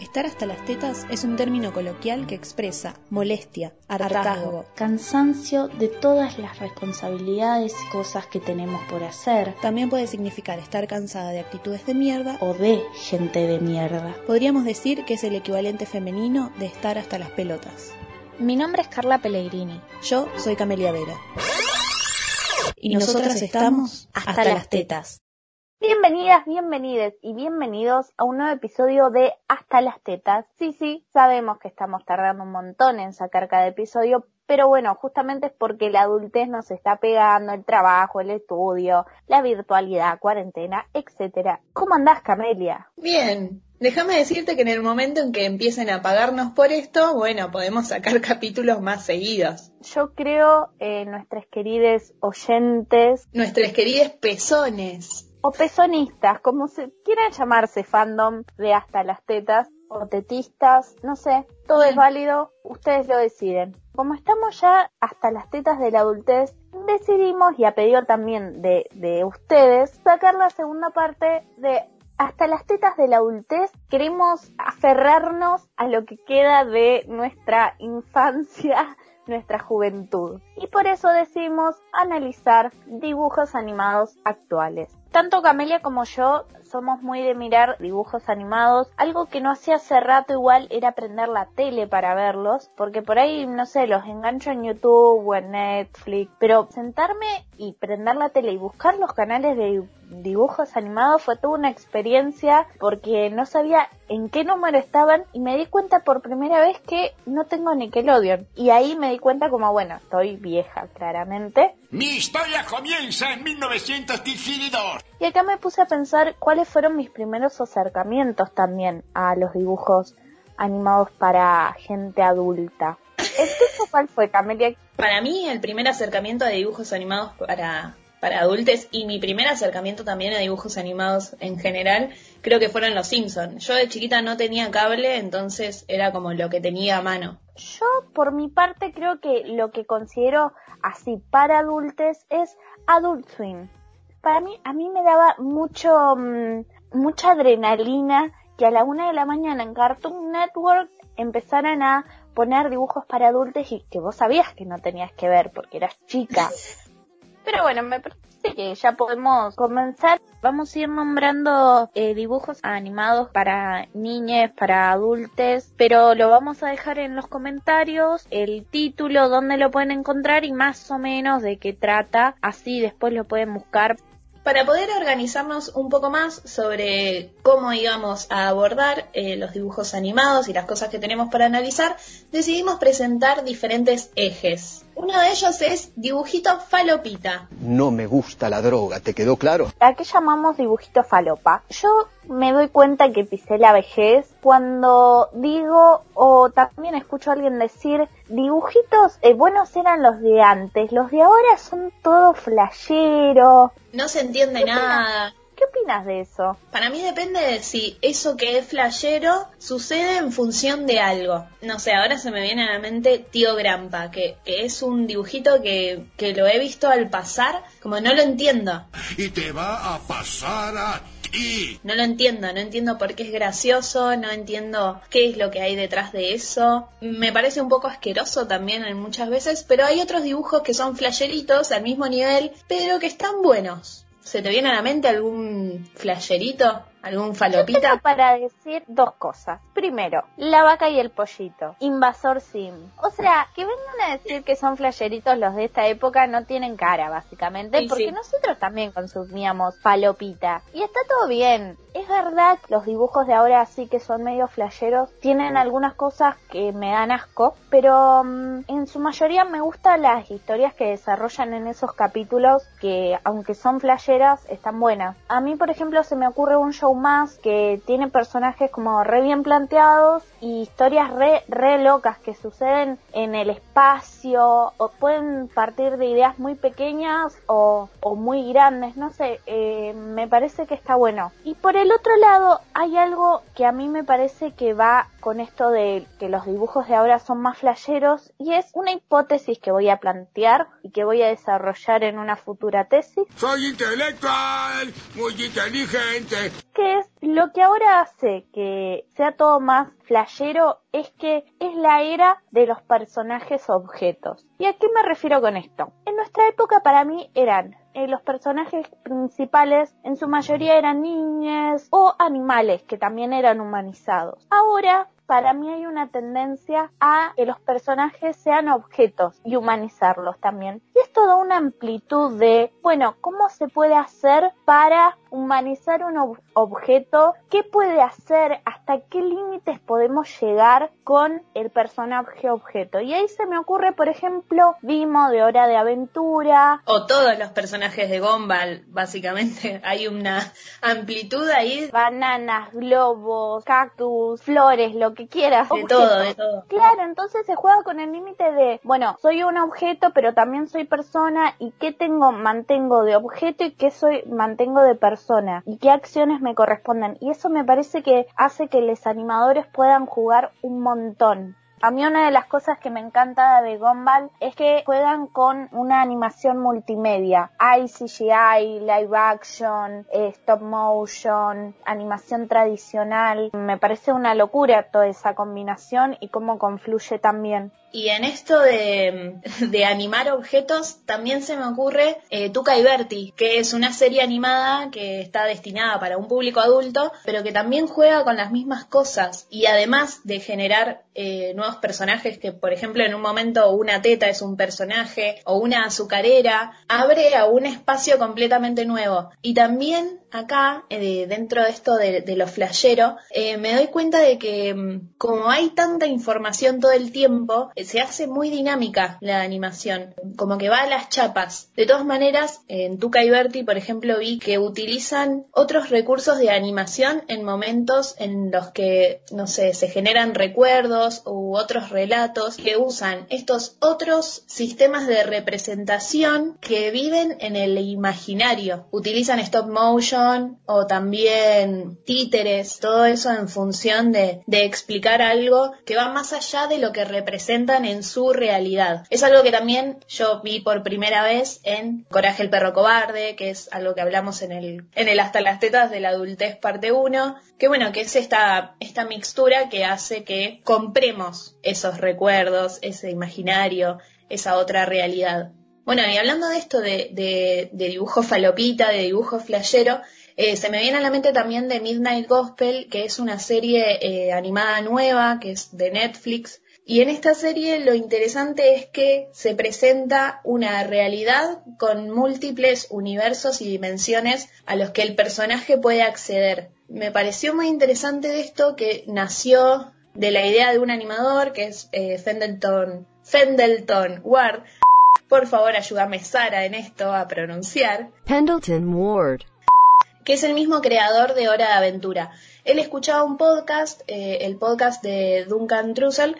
Estar hasta las tetas es un término coloquial que expresa molestia, hartazgo, cansancio de todas las responsabilidades y cosas que tenemos por hacer. También puede significar estar cansada de actitudes de mierda o de gente de mierda. Podríamos decir que es el equivalente femenino de estar hasta las pelotas. Mi nombre es Carla Pellegrini. Yo soy Camelia Vera. Y, nosotras, estamos hasta, las tetas. Bienvenidas, bienvenides y bienvenidos a un nuevo episodio de Hasta las Tetas. Sí, sí, sabemos que estamos tardando un montón en sacar cada episodio, pero bueno, justamente es porque la adultez nos está pegando, el trabajo, el estudio, la virtualidad, cuarentena, etcétera. ¿Cómo andás, Camelia? Bien. Déjame decirte que en el momento en que empiecen a pagarnos por esto, bueno, podemos sacar capítulos más seguidos. Yo creo, eh, nuestras queridas oyentes. Nuestras queridas pezones o pezonistas, como se quieran llamarse fandom de hasta las tetas, o tetistas, no sé, todo es válido, ustedes lo deciden. Como estamos ya hasta las tetas de la adultez, decidimos, y a pedido también de, de ustedes, sacar la segunda parte de hasta las tetas de la adultez queremos aferrarnos a lo que queda de nuestra infancia, nuestra juventud. Y por eso decimos analizar dibujos animados actuales. Tanto Camelia como yo somos muy de mirar dibujos animados. Algo que no hacía hace rato igual era prender la tele para verlos, porque por ahí, no sé, los engancho en YouTube o en Netflix, pero sentarme y prender la tele y buscar los canales de dibujos animados fue toda una experiencia porque no sabía en qué número estaban y me di cuenta por primera vez que no tengo Nickelodeon. Y ahí me di cuenta como, bueno, estoy vieja, claramente. Mi historia comienza en 1912. Y acá me puse a pensar cuáles fueron mis primeros acercamientos también a los dibujos animados para gente adulta. ¿El cuál fue, Camelia? Para mí, el primer acercamiento a dibujos animados para para adultos y mi primer acercamiento también a dibujos animados en general creo que fueron los Simpsons. Yo de chiquita no tenía cable, entonces era como lo que tenía a mano. Yo por mi parte creo que lo que considero así para adultos es Adult Swim. Para mí, a mí me daba mucho, mm, mucha adrenalina que a la una de la mañana en Cartoon Network empezaran a poner dibujos para adultos y que vos sabías que no tenías que ver porque eras chica. Pero bueno, me parece que ya podemos comenzar. Vamos a ir nombrando eh, dibujos animados para niñas, para adultos, pero lo vamos a dejar en los comentarios, el título, dónde lo pueden encontrar y más o menos de qué trata. Así después lo pueden buscar para poder organizarnos un poco más sobre cómo íbamos a abordar eh, los dibujos animados y las cosas que tenemos para analizar, decidimos presentar diferentes ejes. Uno de ellos es dibujito falopita. No me gusta la droga, ¿te quedó claro? ¿A qué llamamos dibujito falopa? Yo me doy cuenta que pisé la vejez cuando digo o también escucho a alguien decir dibujitos eh, buenos eran los de antes, los de ahora son todo flashero. No se entiende nada. ¿Qué opinas de eso? Para mí depende de si eso que es flashero sucede en función de algo. No sé, ahora se me viene a la mente Tío Grampa, que, es un dibujito que, que lo he visto al pasar, como no lo entiendo. Y te va a pasar a ti. No lo entiendo, no entiendo por qué es gracioso, no entiendo qué es lo que hay detrás de eso. Me parece un poco asqueroso también en muchas veces, pero hay otros dibujos que son flasheritos al mismo nivel, pero que están buenos. ¿Se te viene a la mente algún flayerito? ¿Algún falopita? para decir dos cosas. Primero, la vaca y el pollito. Invasor Sim. O sea, que vengan a decir que son flayeritos los de esta época no tienen cara, básicamente, porque nosotros también consumíamos falopita. Y está todo bien. Es verdad, los dibujos de ahora sí que son medio flayeros, tienen algunas cosas que me dan asco, pero mm, en su mayoría me gustan las historias que desarrollan en esos capítulos que, aunque son flayeras, están buenas. A mí, por ejemplo, se me ocurre un show más que tiene personajes como re bien planteados y historias re, re locas que suceden en el espacio o pueden partir de ideas muy pequeñas o, o muy grandes, no sé, eh, me parece que está bueno. Y por el del otro lado hay algo que a mí me parece que va con esto de que los dibujos de ahora son más flasheros y es una hipótesis que voy a plantear y que voy a desarrollar en una futura tesis. Soy intelectual, muy inteligente. Que es lo que ahora hace que sea todo más flashero es que es la era de los personajes objetos. ¿Y a qué me refiero con esto? En nuestra época para mí eran eh, los personajes principales en su mayoría eran niñas o animales que también eran humanizados. Ahora para mí hay una tendencia a que los personajes sean objetos y humanizarlos también. Y esto da una amplitud de, bueno, ¿cómo se puede hacer para humanizar un objeto? ¿Qué puede hacer? ¿Hasta qué límites podemos llegar con el personaje objeto? Y ahí se me ocurre, por ejemplo, Vimo de Hora de Aventura. O todos los personajes de Gumball, básicamente. Hay una amplitud ahí. Bananas, globos, cactus, flores, lo que quieras. De todo, de todo. Claro, entonces se juega con el límite de, bueno, soy un objeto, pero también soy persona y qué tengo, mantengo de objeto y qué soy, mantengo de persona y qué acciones me corresponden. Y eso me parece que hace que los animadores puedan jugar un montón. A mí una de las cosas que me encanta de Gumball es que juegan con una animación multimedia. Hay CGI, live action, eh, stop motion, animación tradicional. Me parece una locura toda esa combinación y cómo confluye también. Y en esto de, animar objetos, también se me ocurre eh, Tuca y Berti, que es una serie animada que está destinada para un público adulto, pero que también juega con las mismas cosas. Y además de generar eh, personajes, que por ejemplo en un momento una teta es un personaje o una azucarera, abre a un espacio completamente nuevo. Y también acá, eh, dentro de esto de, de lo flashero, me doy cuenta de que mm, como hay tanta información todo el tiempo, se hace muy dinámica la animación, como que va a las chapas. De todas maneras, en Tuca y Berti, por ejemplo, vi que utilizan otros recursos de animación en momentos en los que, no sé, se generan recuerdos otros relatos que usan estos otros sistemas de representación que viven en el imaginario. Utilizan stop motion o también títeres, todo eso en función de, explicar algo que va más allá de lo que representa en su realidad. Es algo que también yo vi por primera vez en Coraje el perro cobarde, que es algo que hablamos en el, en el Hasta las tetas de la adultez parte 1, que bueno, que es esta, esta mixtura que hace que compremos esos recuerdos, ese imaginario, esa otra realidad. Bueno, y hablando de esto de, de, dibujo falopita, de dibujo flashero, eh, se me viene a la mente también de Midnight Gospel, que es una serie eh, animada nueva, que es de Netflix, y en esta serie lo interesante es que se presenta una realidad con múltiples universos y dimensiones a los que el personaje puede acceder. Me pareció muy interesante esto que nació de la idea de un animador que es eh, Fendelton, Fendelton Ward. Por favor, ayúdame Sara en esto a pronunciar. Pendleton Ward. Que es el mismo creador de Hora de Aventura. Él escuchaba un podcast, eh, el podcast de Duncan Trussell,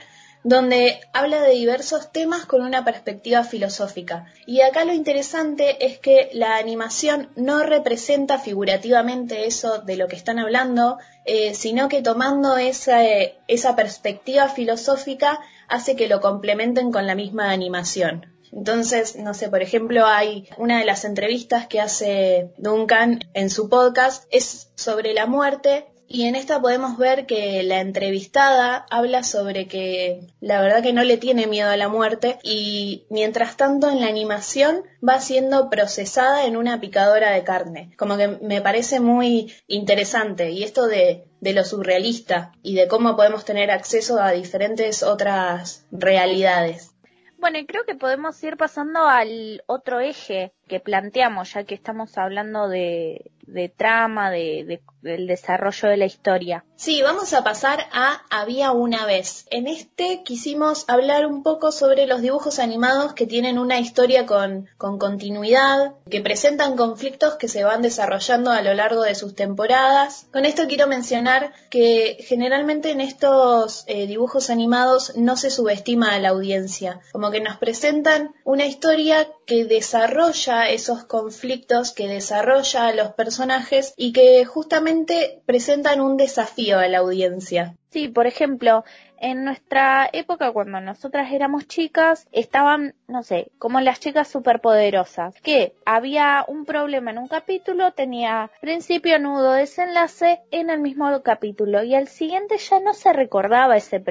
donde habla de diversos temas con una perspectiva filosófica. Y acá lo interesante es que la animación no representa figurativamente eso de lo que están hablando, eh, sino que tomando esa, esa perspectiva filosófica hace que lo complementen con la misma animación. Entonces, no sé, por ejemplo, hay una de las entrevistas que hace Duncan en su podcast es sobre la muerte y en esta podemos ver que la entrevistada habla sobre que la verdad que no le tiene miedo a la muerte y mientras tanto en la animación va siendo procesada en una picadora de carne. Como que me parece muy interesante y esto de, de lo surrealista y de cómo podemos tener acceso a diferentes otras realidades. Bueno, y creo que podemos ir pasando al otro eje que planteamos, ya que estamos hablando de, de trama, de, del desarrollo de la historia. Sí, vamos a pasar a Había una vez. En este quisimos hablar un poco sobre los dibujos animados que tienen una historia con, con continuidad, que presentan conflictos que se van desarrollando a lo largo de sus temporadas. Con esto quiero mencionar que generalmente en estos eh, dibujos animados no se subestima a la audiencia, como que nos presentan una historia que desarrolla esos conflictos, que desarrolla a los personajes y que justamente presentan un desafío a la audiencia. Sí, por ejemplo, en nuestra época, cuando nosotras éramos chicas, estaban, no sé, como las chicas superpoderosas, que había un problema en un capítulo, tenía principio, nudo, desenlace en el mismo capítulo y al siguiente ya no se recordaba ese,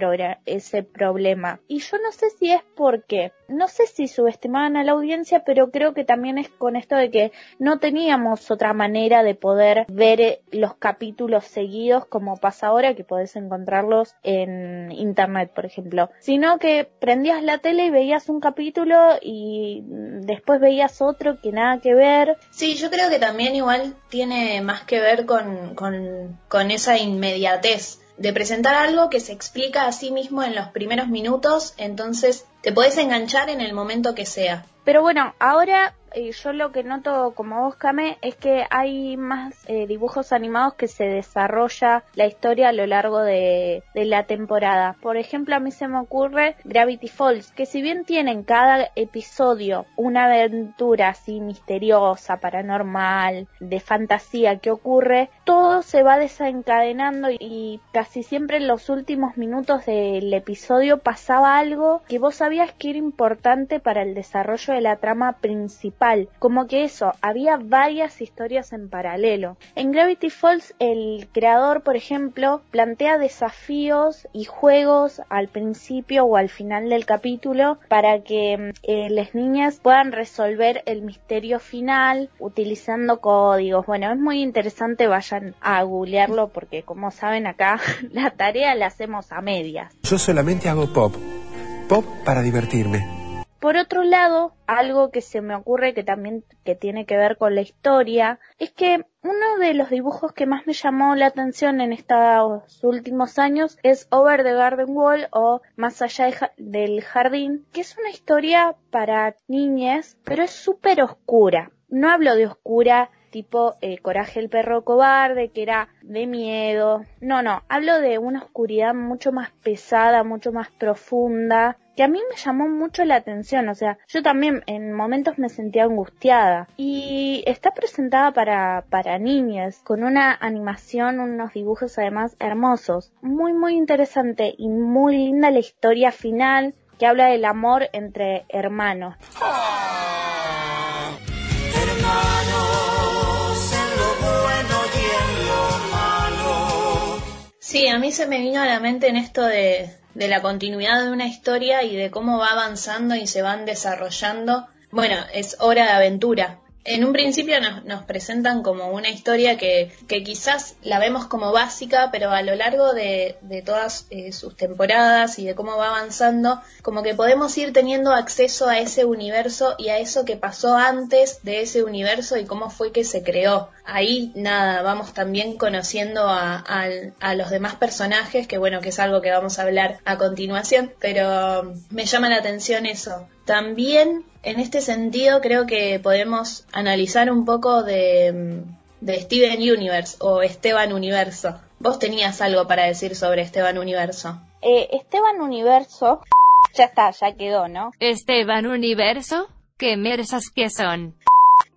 ese problema. Y yo no sé si es porque, no sé si subestimaban a la audiencia, pero creo que también es con esto de que no teníamos otra manera de poder ver eh, los capítulos seguidos como pasa ahora, que podés encontrarlos en internet, por ejemplo, sino que prendías la tele y veías un capítulo y después veías otro que nada que ver. Sí, yo creo que también igual tiene más que ver con, con, con esa inmediatez de presentar algo que se explica a sí mismo en los primeros minutos, entonces te puedes enganchar en el momento que sea. Pero bueno, ahora yo lo que noto como vos, Kame, es que hay más eh, dibujos animados que se desarrolla la historia a lo largo de, de, la temporada. Por ejemplo, a mí se me ocurre Gravity Falls, que si bien tienen cada episodio una aventura así misteriosa, paranormal, de fantasía que ocurre, todo se va desencadenando y casi siempre en los últimos minutos del episodio pasaba algo que vos sabías que era importante para el desarrollo de la trama principal. Como que eso, había varias historias en paralelo. En Gravity Falls, el creador, por ejemplo, plantea desafíos y juegos al principio o al final del capítulo para que eh, las niñas puedan resolver el misterio final utilizando códigos. Bueno, es muy interesante, vayan a googlearlo porque como saben acá la tarea la hacemos a medias. Yo solamente hago pop. Pop para divertirme. Por otro lado, algo que se me ocurre que también que tiene que ver con la historia es que uno de los dibujos que más me llamó la atención en estos últimos años es Over the Garden Wall o Más allá del jardín, que es una historia para niñas, pero es súper oscura. No hablo de oscura tipo eh, Coraje el perro cobarde, que era de miedo. No, no, hablo de una oscuridad mucho más pesada, mucho más profunda, que a mí me llamó mucho la atención, o sea, yo también en momentos me sentía angustiada. Y está presentada para, para niñas, con una animación, unos dibujos además hermosos, muy muy interesante y muy linda la historia final que habla del amor entre hermanos. Sí, a mí se me vino a la mente en esto de, la continuidad de una historia y de cómo va avanzando y se van desarrollando. Bueno, es hora de aventura en un principio nos, presentan como una historia que, quizás la vemos como básica, pero a lo largo de, todas eh, sus temporadas y de cómo va avanzando, como que podemos ir teniendo acceso a ese universo y a eso que pasó antes de ese universo y cómo fue que se creó. Ahí nada, vamos también conociendo a, a los demás personajes, que bueno, que es algo que vamos a hablar a continuación, pero me llama la atención eso. También en este sentido creo que podemos analizar un poco de, Steven Universe o Esteban Universo. Vos tenías algo para decir sobre Esteban Universo. Eh, Esteban Universo, ya está, ya quedó, ¿no? Esteban Universo, ¿qué mersas que son?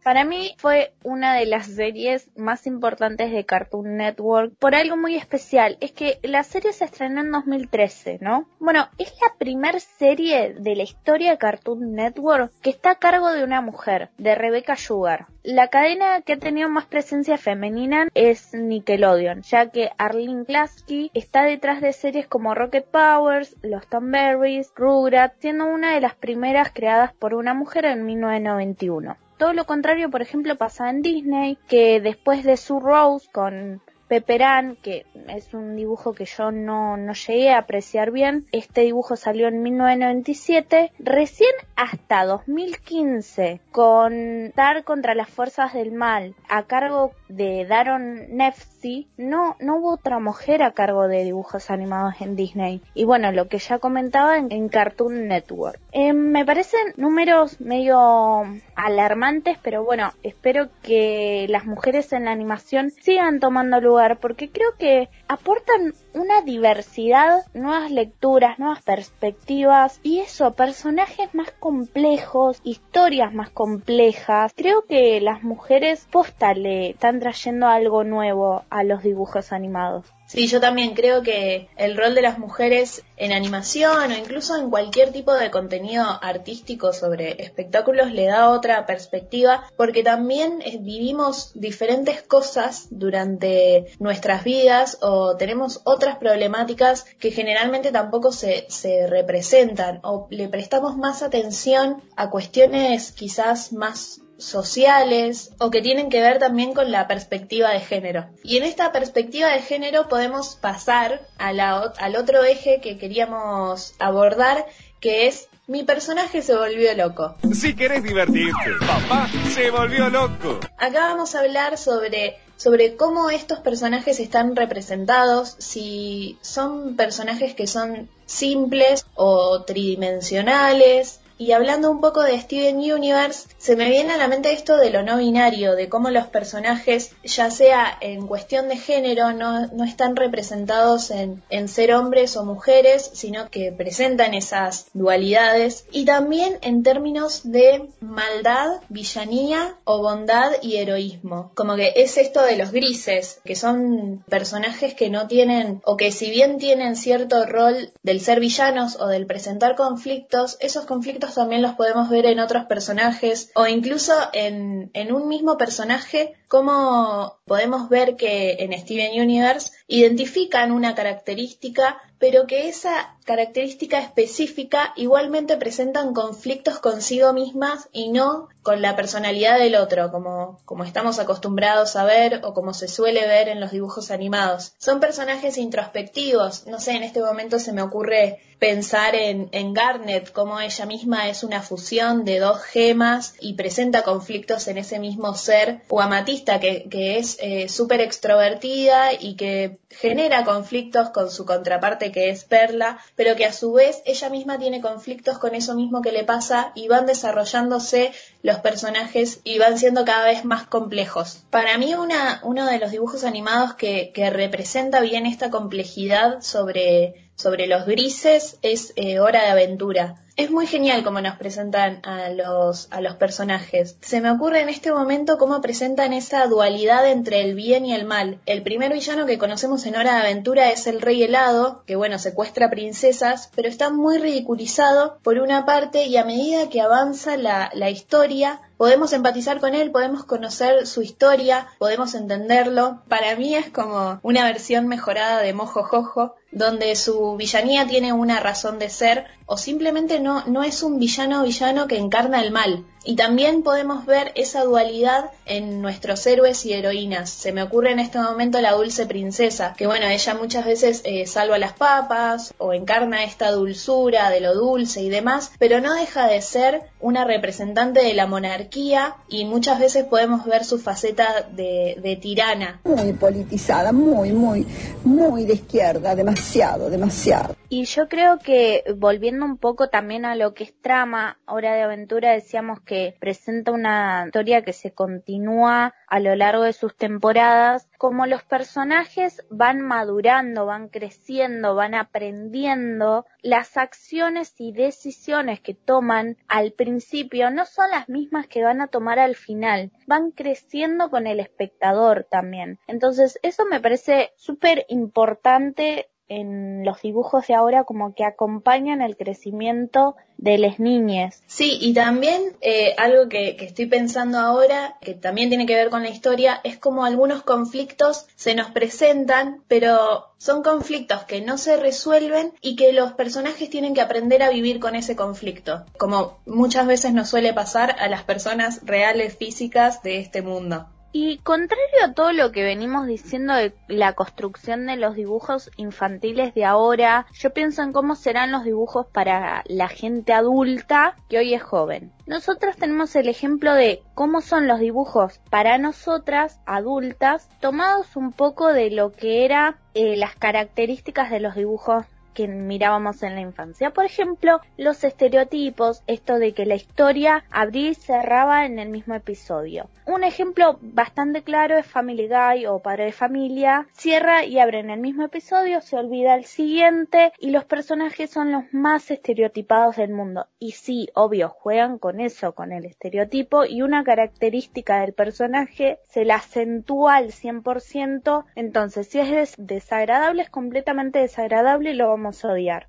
Para mí fue una de las series más importantes de Cartoon Network por algo muy especial. Es que la serie se estrenó en 2013, ¿no? Bueno, es la primer serie de la historia de Cartoon Network que está a cargo de una mujer, de Rebecca Sugar. La cadena que ha tenido más presencia femenina es Nickelodeon, ya que Arlene Klasky está detrás de series como Rocket Powers, Los Thornberrys, Rugrats, siendo una de las primeras creadas por una mujer en 1991. Todo lo contrario, por ejemplo, pasa en Disney, que después de su Rose con Pepperán, que es un dibujo que yo no, no llegué a apreciar bien. Este dibujo salió en 1997. Recién hasta 2015, con Dar contra las fuerzas del mal, a cargo de Daron Nefzi, no, no hubo otra mujer a cargo de dibujos animados en Disney. Y bueno, lo que ya comentaba en, Cartoon Network. Eh, me parecen números medio alarmantes, pero bueno, espero que las mujeres en la animación sigan tomando lugar porque creo que aportan una diversidad, nuevas lecturas, nuevas perspectivas y eso, personajes más complejos, historias más complejas. Creo que las mujeres posta le están trayendo algo nuevo a los dibujos animados. Sí, yo también creo que el rol de las mujeres en animación o incluso en cualquier tipo de contenido artístico sobre espectáculos le da otra perspectiva porque también eh, vivimos diferentes cosas durante nuestras vidas o tenemos otras problemáticas que generalmente tampoco se, se representan o le prestamos más atención a cuestiones quizás más sociales o que tienen que ver también con la perspectiva de género. Y en esta perspectiva de género podemos pasar al otro eje que queríamos abordar, que es mi personaje se volvió loco. Si querés divertirte, papá se volvió loco. Acá vamos a hablar sobre sobre cómo estos personajes están representados, si son personajes que son simples o tridimensionales, y hablando un poco de Steven Universe, se me viene a la mente esto de lo no binario, de cómo los personajes, ya sea en cuestión de género, no, no están representados en, en ser hombres o mujeres, sino que presentan esas dualidades. Y también en términos de maldad, villanía o bondad y heroísmo. Como que es esto de los grises, que son personajes que no tienen, o que si bien tienen cierto rol del ser villanos o del presentar conflictos, esos conflictos también los podemos ver en otros personajes o incluso en, en un mismo personaje, como podemos ver que en Steven Universe identifican una característica, pero que esa característica específica igualmente presentan conflictos consigo mismas y no con la personalidad del otro, como, como estamos acostumbrados a ver o como se suele ver en los dibujos animados. Son personajes introspectivos, no sé, en este momento se me ocurre pensar en, en Garnet, como ella misma es una fusión de dos gemas y presenta conflictos en ese mismo ser, o Amatista, que, es eh, súper extrovertida y que genera conflictos con su contraparte que es Perla, pero que a su vez ella misma tiene conflictos con eso mismo que le pasa y van desarrollándose los personajes y van siendo cada vez más complejos. Para mí uno de los dibujos animados que representa bien esta complejidad sobre sobre los grises es eh, Hora de Aventura. Es muy genial cómo nos presentan a los, a los personajes. Se me ocurre en este momento cómo presentan esa dualidad entre el bien y el mal. El primer villano que conocemos en Hora de Aventura es el Rey Helado, que bueno, secuestra princesas, pero está muy ridiculizado por una parte y a medida que avanza la, la historia, podemos empatizar con él, podemos conocer su historia, podemos entenderlo. Para mí es como una versión mejorada de Mojo Jojo, donde su villanía tiene una razón de ser o simplemente no, no es un villano villano que encarna el mal. Y también podemos ver esa dualidad en nuestros héroes y heroínas. Se me ocurre en este momento la dulce princesa, que bueno, ella muchas veces eh, salva las papas o encarna esta dulzura de lo dulce y demás, pero no deja de ser una representante de la monarquía y muchas veces podemos ver su faceta de, de tirana. Muy politizada, muy, muy, muy de izquierda, demasiado, demasiado. Y yo creo que volviendo un poco también a lo que es trama, Hora de Aventura decíamos que presenta una historia que se continúa a lo largo de sus temporadas, como los personajes van madurando, van creciendo, van aprendiendo, las acciones y decisiones que toman al principio no son las mismas que van a tomar al final, van creciendo con el espectador también. Entonces, eso me parece súper importante en los dibujos de ahora como que acompañan el crecimiento de las niñas. Sí, y también eh, algo que, que, estoy pensando ahora, que también tiene que ver con la historia, es como algunos conflictos se nos presentan, pero son conflictos que no se resuelven y que los personajes tienen que aprender a vivir con ese conflicto, como muchas veces nos suele pasar a las personas reales físicas de este mundo. Y contrario a todo lo que venimos diciendo de la construcción de los dibujos infantiles de ahora, yo pienso en cómo serán los dibujos para la gente adulta que hoy es joven. Nosotros tenemos el ejemplo de cómo son los dibujos para nosotras adultas, tomados un poco de lo que era eh, las características de los dibujos que mirábamos en la infancia. Por ejemplo, los estereotipos, esto de que la historia abría y cerraba en el mismo episodio. Un ejemplo bastante claro es Family Guy o Padre de Familia. Cierra y abre en el mismo episodio, se olvida el siguiente y los personajes son los más estereotipados del mundo. Y sí, obvio, juegan con eso, con el estereotipo y una característica del personaje se la acentúa al 100%. Entonces, si es desagradable, es completamente desagradable y lo vamos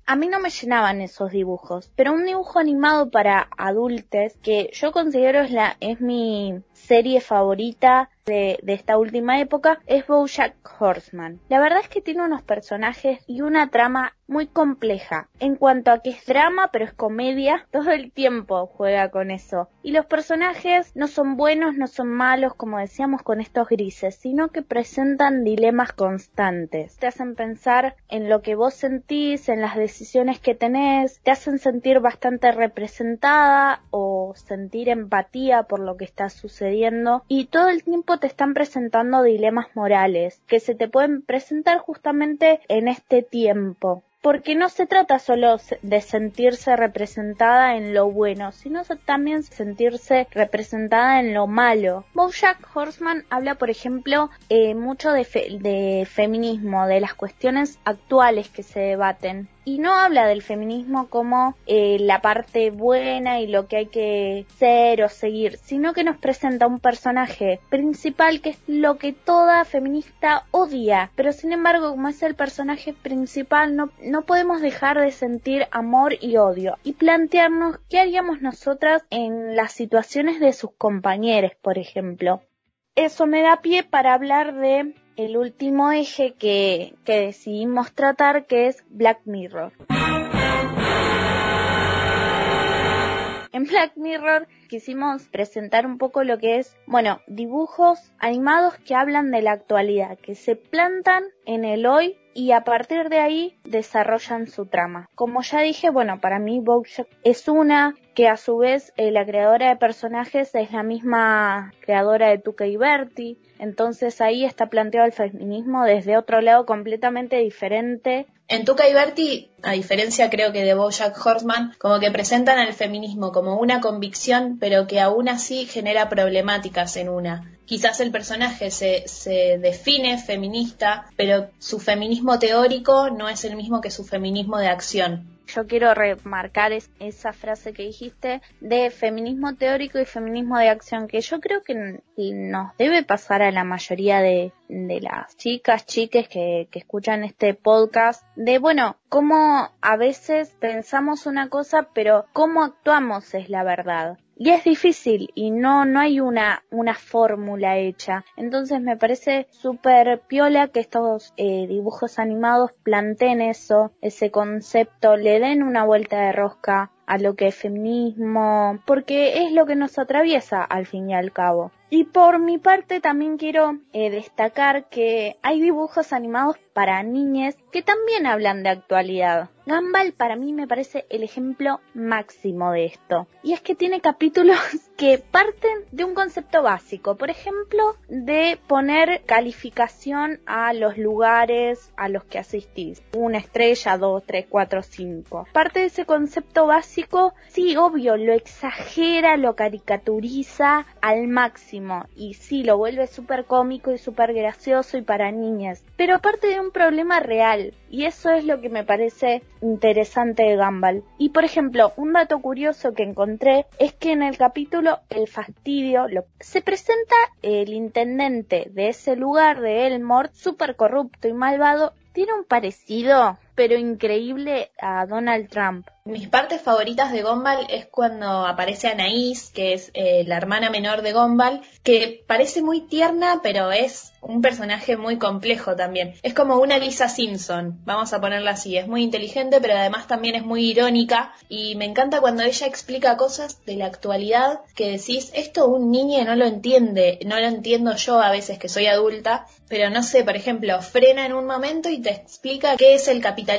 A mí no me llenaban esos dibujos, pero un dibujo animado para adultos que yo considero es la es mi serie favorita de, esta última época es Bojack Horseman. La verdad es que tiene unos personajes y una trama muy compleja. En cuanto a que es drama, pero es comedia, todo el tiempo juega con eso. Y los personajes no son buenos, no son malos, como decíamos con estos grises, sino que presentan dilemas constantes. Te hacen pensar en lo que vos sentís, en las decisiones que tenés, te hacen sentir bastante representada o sentir empatía por lo que está sucediendo y todo el tiempo te están presentando dilemas morales que se te pueden presentar justamente en este tiempo porque no se trata solo de sentirse representada en lo bueno, sino también sentirse representada en lo malo. Bojack Horseman habla, por ejemplo, eh, mucho de, de feminismo, de las cuestiones actuales que se debaten y no habla del feminismo como eh, la parte buena y lo que hay que ser o seguir, sino que nos presenta un personaje principal que es lo que toda feminista odia, pero sin embargo como es el personaje principal no, no podemos dejar de sentir amor y odio y plantearnos qué haríamos nosotras en las situaciones de sus compañeros, por ejemplo. Eso me da pie para hablar de el último eje que, que decidimos tratar, que es Black Mirror. En Black Mirror quisimos presentar un poco lo que es, bueno, dibujos animados que hablan de la actualidad, que se plantan en el hoy y a partir de ahí desarrollan su trama. Como ya dije, bueno, para mí Bojack es una que a su vez eh, la creadora de personajes es la misma creadora de Tuca y Bertie, entonces ahí está planteado el feminismo desde otro lado completamente diferente. En Tuca y Bertie, a diferencia creo que de Bojack Horseman, como que presentan al feminismo como una convicción, pero que aún así genera problemáticas en una quizás el personaje se, se define feminista, pero su feminismo teórico no es el mismo que su feminismo de acción. Yo quiero remarcar esa frase que dijiste de feminismo teórico y feminismo de acción, que yo creo que nos debe pasar a la mayoría de, las chicas, chiques que, que escuchan este podcast, de bueno, cómo a veces pensamos una cosa, pero cómo actuamos es la verdad y es difícil y no, no hay una, una fórmula hecha. Entonces me parece súper piola que estos eh, dibujos animados planteen eso, ese concepto, le den una vuelta de rosca a lo que es feminismo, porque es lo que nos atraviesa al fin y al cabo. Y por mi parte también quiero eh, destacar que hay dibujos animados para niñas que también hablan de actualidad. Gumball para mí me parece el ejemplo máximo de esto. Y es que tiene capítulos que parten de un concepto básico. Por ejemplo, de poner calificación a los lugares a los que asistís. Una estrella, dos, tres, cuatro, cinco. Parte de ese concepto básico, sí, obvio, lo exagera, lo caricaturiza al máximo. Y sí, lo vuelve súper cómico y súper gracioso y para niñas. Pero aparte de un problema real. Y eso es lo que me parece interesante de Gumball. Y por ejemplo, un dato curioso que encontré es que en el capítulo El fastidio lo, se presenta el intendente de ese lugar de Elmore, súper corrupto y malvado, tiene un parecido, pero increíble a Donald Trump. Mis partes favoritas de Gumball es cuando aparece Anaís, que es eh, la hermana menor de Gumball, que parece muy tierna, pero es un personaje muy complejo también. Es como una Lisa Simpson, vamos a ponerla así. Es muy inteligente, pero además también es muy irónica. Y me encanta cuando ella explica cosas de la actualidad que decís, esto un niño no lo entiende, no lo entiendo yo a veces que soy adulta, pero no sé, por ejemplo, frena en un momento y te explica qué es el capitalismo,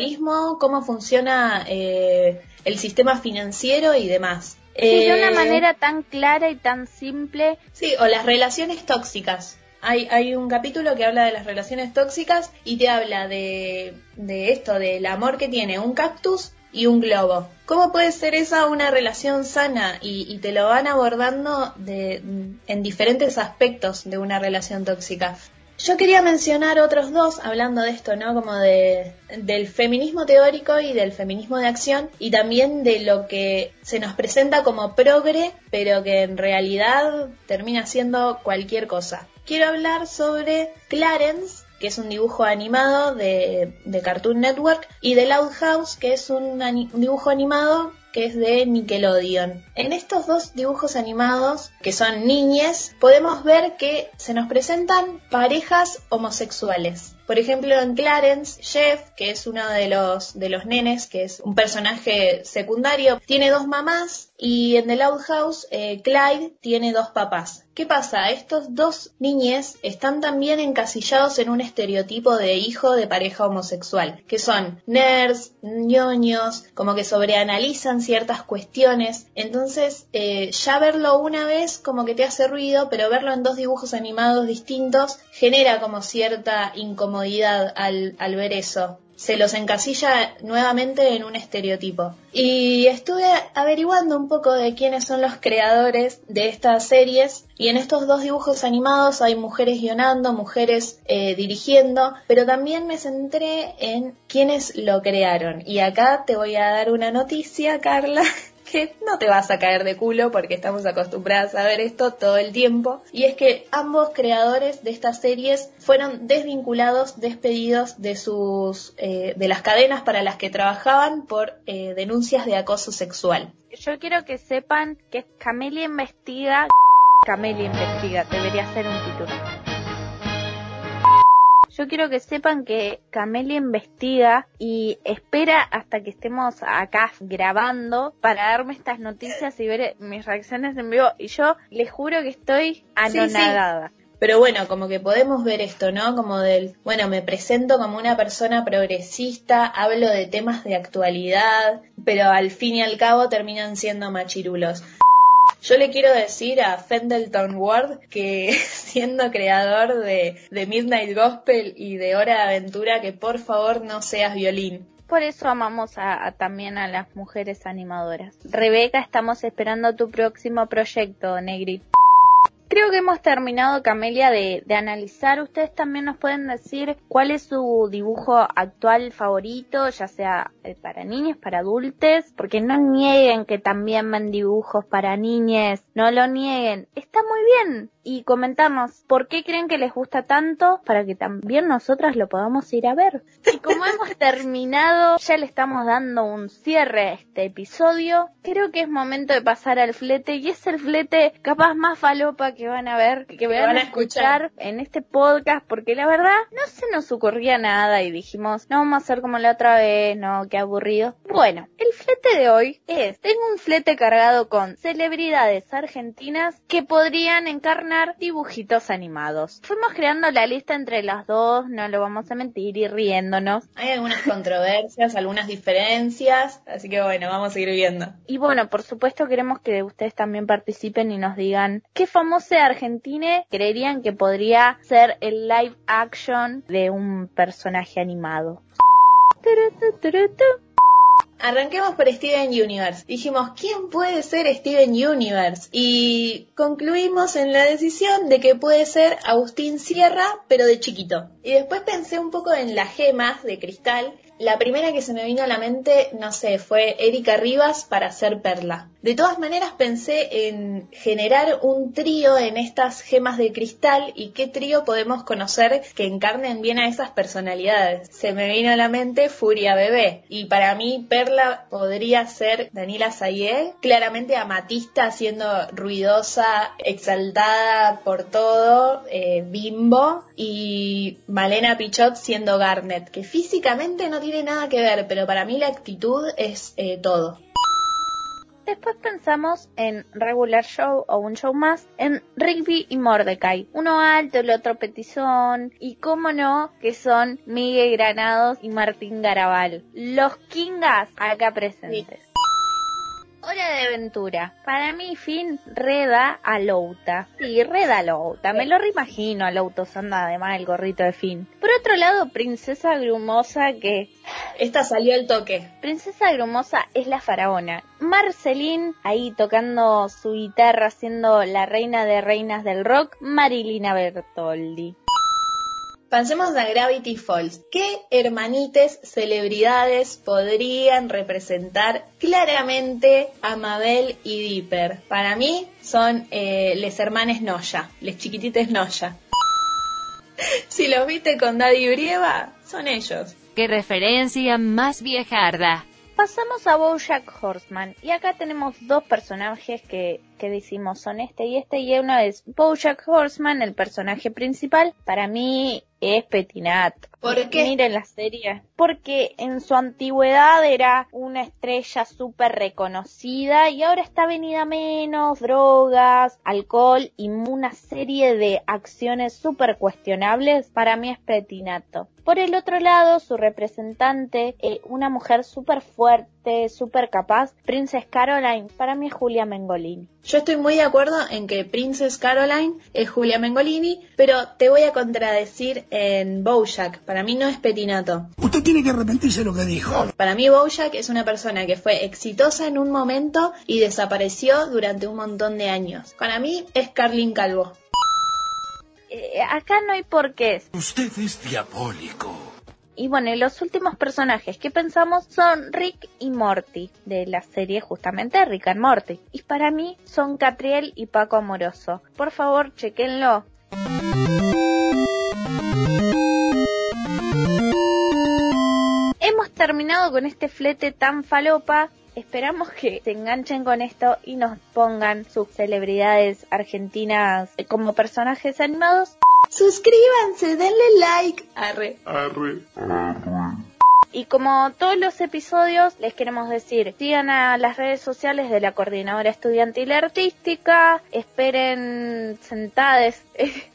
cómo funciona eh, el sistema financiero y demás. de una eh, manera tan clara y tan simple. Sí, o las relaciones tóxicas Hay, hay un capítulo que habla de las relaciones tóxicas y te habla de, de esto, del amor que tiene un cactus y un globo. ¿Cómo puede ser esa una relación sana? Y, y te lo van abordando de, en diferentes aspectos de una relación tóxica. Yo quería mencionar otros dos, hablando de esto, ¿no? Como de, del feminismo teórico y del feminismo de acción, y también de lo que se nos presenta como progre, pero que en realidad termina siendo cualquier cosa. Quiero hablar sobre Clarence, que es un dibujo animado de, Cartoon Network, y de Loud House, que es un dibujo animado que es de Nickelodeon. En estos dos dibujos animados, que son niñes, podemos ver que se nos presentan parejas homosexuales. Por ejemplo, en Clarence, Jeff, que es uno de los, de los nenes, que es un personaje secundario, tiene dos mamás y en The Loud House, eh, Clyde tiene dos papás. ¿Qué pasa? Estos dos niñes están también encasillados en un estereotipo de hijo de pareja homosexual, que son nerds, ñoños, como que sobreanalizan ciertas cuestiones. Entonces, eh, ya verlo una vez como que te hace ruido, pero verlo en dos dibujos animados distintos genera como cierta incomodidad al, al ver eso se los encasilla nuevamente en un estereotipo. Y estuve averiguando un poco de quiénes son los creadores de estas series y en estos dos dibujos animados hay mujeres guionando, mujeres eh, dirigiendo, pero también me centré en quiénes lo crearon. Y acá te voy a dar una noticia, Carla, que no te vas a caer de culo porque estamos acostumbradas a ver esto todo el tiempo. Y es que ambos creadores de estas series fueron desvinculados, despedidos de sus eh, de las cadenas para las que trabajaban por eh, denuncias de acoso sexual. Yo quiero que sepan que Camelia investiga. Camelia investiga, debería ser un título. Yo quiero que sepan que Camelia investiga y espera hasta que estemos acá grabando para darme estas noticias y ver mis reacciones en vivo. Y yo les juro que estoy anonadada. Sí, sí. Pero bueno, como que podemos ver esto, ¿no? Como del, bueno, me presento como una persona progresista, hablo de temas de actualidad, pero al fin y al cabo terminan siendo machirulos. Yo le quiero decir a Fendleton Ward que siendo creador de, de Midnight Gospel y de Hora de Aventura, que por favor no seas violín. Por eso amamos a, también a las mujeres animadoras. Rebeca, estamos esperando tu próximo proyecto, Negri. Creo que hemos terminado, Camelia, de, de, analizar. Ustedes también nos pueden decir cuál es su dibujo actual favorito, ya sea eh, para niños, para adultos, porque no nieguen que también ven dibujos para niñas, no lo nieguen. Está muy bien. Y comentarnos por qué creen que les gusta tanto para que también nosotras lo podamos ir a ver. Y como hemos terminado, ya le estamos dando un cierre a este episodio, creo que es momento de pasar al flete y es el flete capaz más falopa que van a ver, que van, van a escuchar, escuchar en este podcast, porque la verdad no se nos ocurría nada y dijimos, no vamos a hacer como la otra vez, no, qué aburrido. Bueno, el flete de hoy es, tengo un flete cargado con celebridades argentinas que podrían encarnar dibujitos animados. Fuimos creando la lista entre las dos, no lo vamos a mentir, y riéndonos. Hay algunas controversias, algunas diferencias, así que bueno, vamos a ir viendo. Y bueno, por supuesto queremos que ustedes también participen y nos digan qué famosa argentina creerían que podría ser el live action de un personaje animado. Arranquemos por Steven Universe. Dijimos, ¿quién puede ser Steven Universe? Y concluimos en la decisión de que puede ser Agustín Sierra, pero de chiquito. Y después pensé un poco en las gemas de cristal. La primera que se me vino a la mente, no sé, fue Erika Rivas para hacer Perla. De todas maneras pensé en generar un trío en estas gemas de cristal y qué trío podemos conocer que encarnen bien a esas personalidades. Se me vino a la mente Furia Bebé y para mí Perla podría ser Daniela Sayé, claramente amatista siendo ruidosa, exaltada por todo, eh, bimbo y Malena Pichot siendo Garnet, que físicamente no tiene nada que ver, pero para mí la actitud es eh, todo. Después pensamos en regular show o un show más en Rigby y Mordecai. Uno alto, el otro petizón y cómo no, que son Miguel Granados y Martín Garabal. Los Kingas acá presentes. Sí. Hora de aventura. Para mí, Finn reda a Louta. Sí, reda a Louta. Me lo reimagino a Louta usando además el gorrito de Finn. Por otro lado, Princesa Grumosa que... Esta salió al toque. Princesa Grumosa es la faraona. Marceline, ahí tocando su guitarra, siendo la reina de reinas del rock, Marilina Bertoldi. Pensemos a Gravity Falls. ¿Qué hermanites celebridades podrían representar claramente a Mabel y Dipper? Para mí son eh, les hermanes Noya, les chiquitites Noya. si los viste con Daddy Brieva, son ellos. Qué referencia más viejarda. Pasamos a Bojack Horseman y acá tenemos dos personajes que, que decimos son este y este y uno es Bojack Horseman, el personaje principal. Para mí es Petinat. ¿Por qué? Miren la serie. Porque en su antigüedad era una estrella súper reconocida y ahora está venida menos, drogas, alcohol y una serie de acciones súper cuestionables. Para mí es Petinato. Por el otro lado, su representante, eh, una mujer súper fuerte, súper capaz, Princess Caroline, para mí es Julia Mengolini. Yo estoy muy de acuerdo en que Princess Caroline es Julia Mengolini, pero te voy a contradecir en Bojack. Para mí no es Petinato. Usted tiene que arrepentirse de lo que dijo. Para mí Bojack es una persona que fue exitosa en un momento y desapareció durante un montón de años. Para mí es Carlin Calvo. Eh, acá no hay por qué. Usted es diabólico. Y bueno, y los últimos personajes que pensamos son Rick y Morty, de la serie justamente Rick and Morty. Y para mí son Catriel y Paco Amoroso. Por favor, chequenlo. Terminado con este flete tan falopa. Esperamos que se enganchen con esto y nos pongan sus celebridades argentinas como personajes animados. Suscríbanse, denle like. Arre. Arre. Y como todos los episodios, les queremos decir, sigan a las redes sociales de la Coordinadora Estudiantil Artística, esperen sentades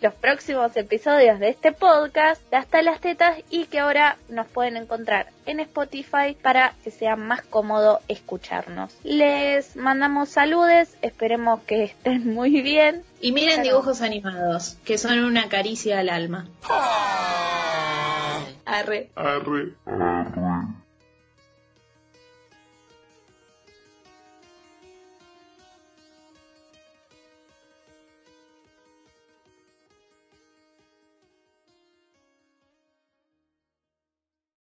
los próximos episodios de este podcast de Hasta las Tetas y que ahora nos pueden encontrar en Spotify para que sea más cómodo escucharnos. Les mandamos saludes, esperemos que estén muy bien. Y miren dibujos animados, que son una caricia al alma. Arre. Arre. Arre.